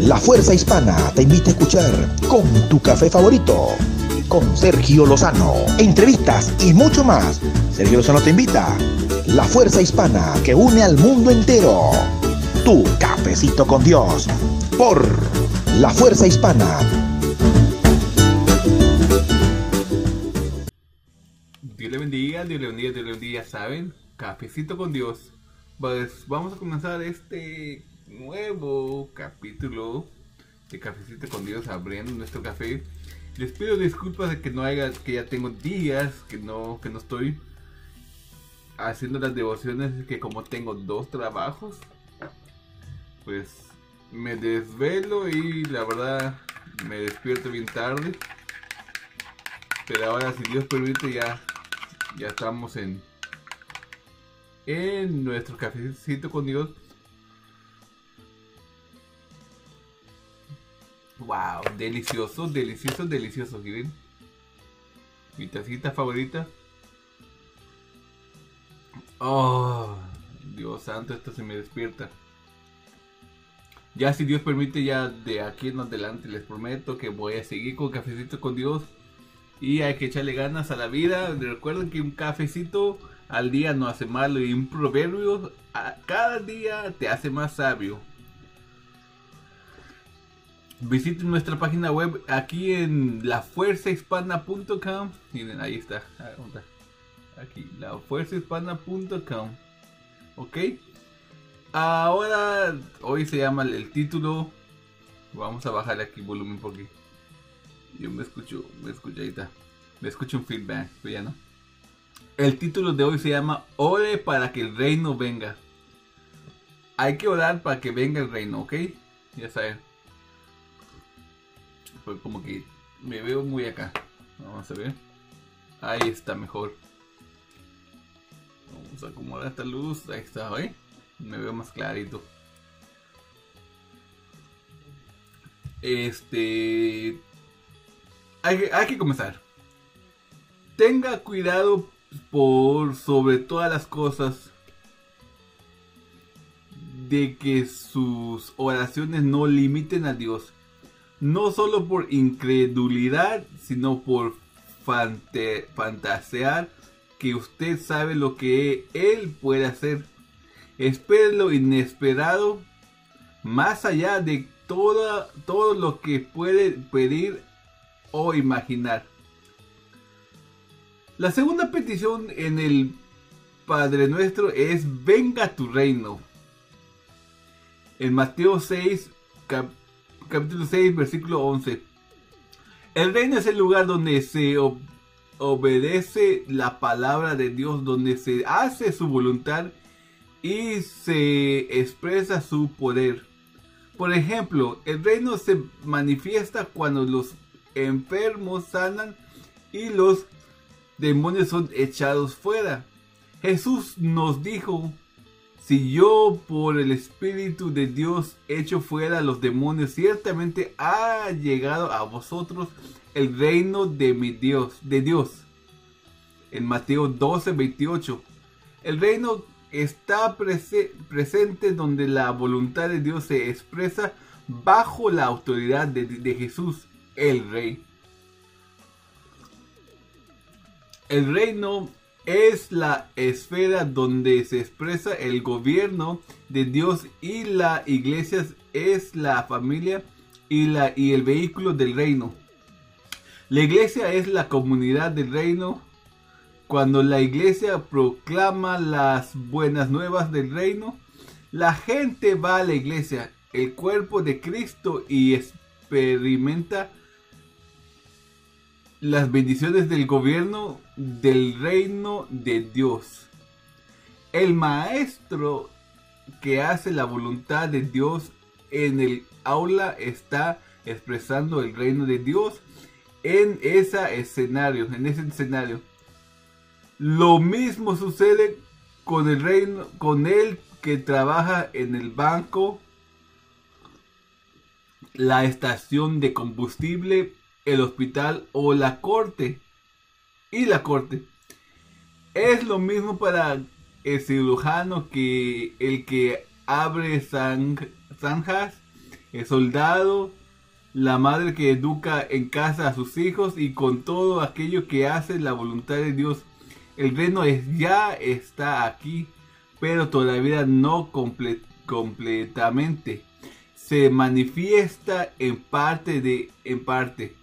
La Fuerza Hispana te invita a escuchar con tu café favorito, con Sergio Lozano, entrevistas y mucho más. Sergio Lozano te invita. La Fuerza Hispana que une al mundo entero. Tu cafecito con Dios. Por La Fuerza Hispana. Le bendiga, Dios le bendiga, Dios le bendiga, ¿saben? Cafecito con Dios. Pues vamos a comenzar este nuevo capítulo de Cafecito con Dios abriendo nuestro café. Les pido disculpas de que no haya, que ya tengo días que no, que no estoy haciendo las devociones, que como tengo dos trabajos, pues me desvelo y la verdad me despierto bien tarde. Pero ahora si Dios permite ya, ya estamos en, en nuestro cafecito con Dios. Wow, delicioso, delicioso, delicioso, ¿sí Mi tacita favorita. Oh, Dios santo, esto se me despierta. Ya si Dios permite, ya de aquí en adelante les prometo que voy a seguir con cafecito con Dios. Y hay que echarle ganas a la vida. Recuerden que un cafecito al día no hace malo y un proverbio cada día te hace más sabio. Visiten nuestra página web aquí en lafuerzahispana.com. Miren, ahí está. Aquí, lafuerzahispana.com. Ok. Ahora, hoy se llama el título. Vamos a bajarle aquí volumen porque yo me escucho, me escucho, ahí está. Me escucho un feedback, pero ya no. El título de hoy se llama Ore para que el reino venga. Hay que orar para que venga el reino, ¿ok? Ya saben. Pues como que me veo muy acá. Vamos a ver. Ahí está mejor. Vamos a acomodar esta luz. Ahí está, ¿eh? Me veo más clarito. Este... Hay, que comenzar. Tenga cuidado por sobre todas las cosas de que sus oraciones no limiten a Dios no solo por incredulidad, sino por fantasear que usted sabe lo que él puede hacer. Espere lo inesperado, más allá de todo, todo lo que puede pedir o imaginar. La segunda petición en el Padre Nuestro es venga tu reino. En Mateo 6, capítulo capítulo 6, versículo 11. El reino es el lugar donde se obedece la palabra de Dios, donde se hace su voluntad y se expresa su poder. Por ejemplo, el reino se manifiesta cuando los enfermos sanan y los demonios son echados fuera. Jesús nos dijo si yo por el Espíritu de Dios echo fuera a los demonios, ciertamente ha llegado a vosotros el reino de mi Dios, de Dios. En Mateo 12, 28. El reino está presente donde la voluntad de Dios se expresa bajo la autoridad de Jesús, el Rey. El reino es la esfera donde se expresa el gobierno de Dios y la iglesia es la familia y, la, y el vehículo del reino. La iglesia es la comunidad del reino. Cuando la iglesia proclama las buenas nuevas del reino, la gente va a la iglesia, el cuerpo de Cristo y experimenta las bendiciones del gobierno del reino de Dios. El maestro que hace la voluntad de Dios en el aula está expresando el reino de Dios en ese escenario, en ese escenario. Lo mismo sucede con el reino, con el que trabaja en el banco, la estación de combustible el hospital o la corte. Y la corte. Es lo mismo para el cirujano que el que abre zanjas, el soldado, la madre que educa en casa a sus hijos y con todo aquello que hace la voluntad de Dios. El reino es, ya está aquí, pero todavía no completamente. Se manifiesta en parte de en parte.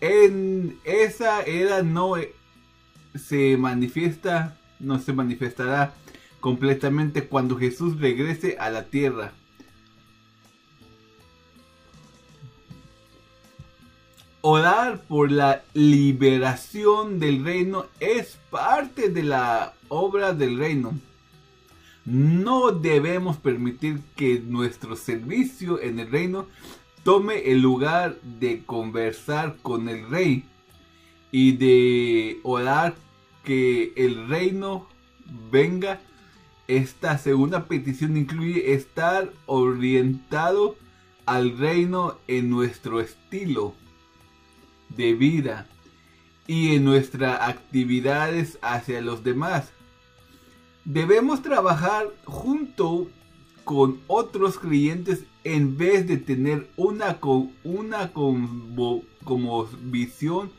En esa era no se manifiesta, no se manifestará completamente cuando Jesús regrese a la tierra. Orar por la liberación del reino es parte de la obra del reino. No debemos permitir que nuestro servicio en el reino tome el lugar de conversar con el rey y de orar que el reino venga. Esta segunda petición incluye estar orientado al reino en nuestro estilo de vida y en nuestras actividades hacia los demás. Debemos trabajar junto con otros clientes en vez de tener una, una como, como visión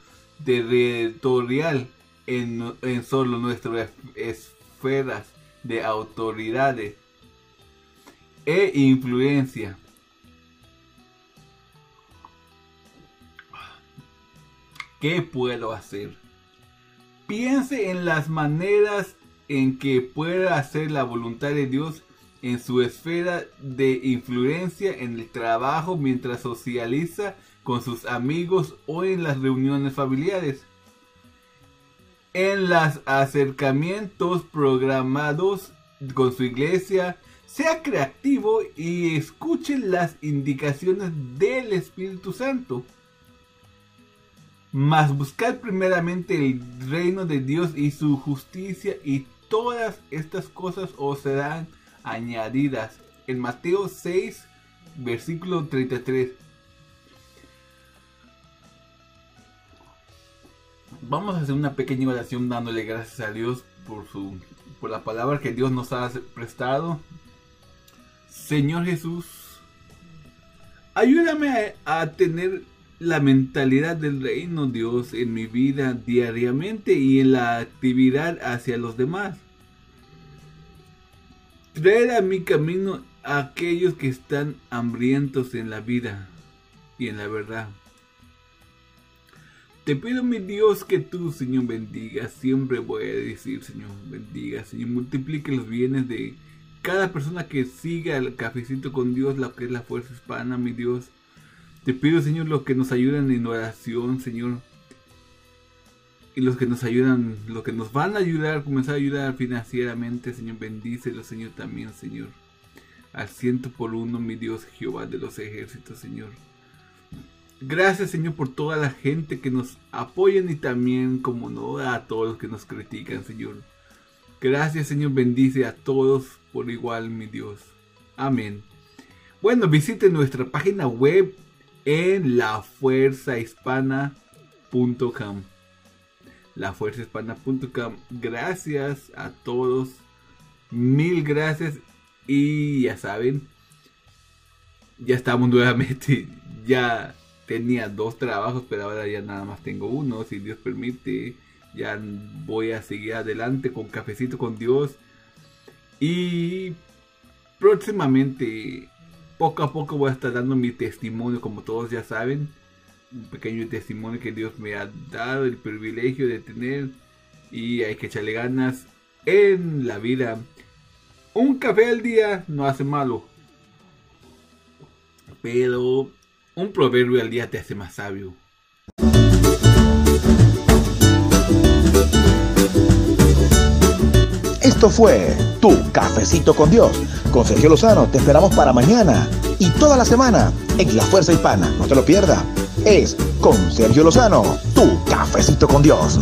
territorial en, en solo nuestras esferas de autoridades e influencia. ¿Qué puedo hacer? Piense en las maneras en que pueda hacer la voluntad de Dios en su esfera de influencia en el trabajo mientras socializa con sus amigos o en las reuniones familiares. En los acercamientos programados con su iglesia, sea creativo y escuche las indicaciones del Espíritu Santo. Mas buscar primeramente el reino de Dios y su justicia y todas estas cosas os serán añadidas. En Mateo 6, versículo 33. Vamos a hacer una pequeña oración dándole gracias a Dios por su por la palabra que Dios nos ha prestado. Señor Jesús, ayúdame a, tener la mentalidad del reino Dios en mi vida diariamente y en la actividad hacia los demás traer a mi camino a aquellos que están hambrientos en la vida y en la verdad. Te pido, mi Dios, que tú, Señor, bendiga. Siempre voy a decir, Señor, bendiga, Señor, multiplique los bienes de cada persona que siga el cafecito con Dios, la que es la fuerza hispana, mi Dios. Te pido, Señor, los que nos ayudan en oración, Señor y los que nos ayudan, los que nos van a ayudar, comenzar a ayudar financieramente, Señor, bendícelo, Señor, también, Señor. Al ciento por uno, mi Dios Jehová de los ejércitos, Señor. Gracias, Señor, por toda la gente que nos apoyan y también, como no, a todos los que nos critican, Señor. Gracias, Señor, bendice a todos por igual, mi Dios. Amén. Bueno, visite nuestra página web en lafuerzahispana.com lafuerzahispana.com. Gracias a todos. Mil gracias. Y ya saben, ya estamos nuevamente. Ya tenía dos trabajos, pero ahora ya nada más tengo uno. Si Dios permite, ya voy a seguir adelante con Cafecito con Dios. Y próximamente, poco a poco voy a estar dando mi testimonio, como todos ya saben un pequeño testimonio que Dios me ha dado el privilegio de tener y hay que echarle ganas en la vida. Un café al día no hace malo, pero un proverbio al día te hace más sabio. Esto fue Tu Cafecito con Dios. Con Sergio Lozano te esperamos para mañana y toda la semana en La Fuerza Hispana. No te lo pierdas es con Sergio Lozano, tu cafecito con Dios.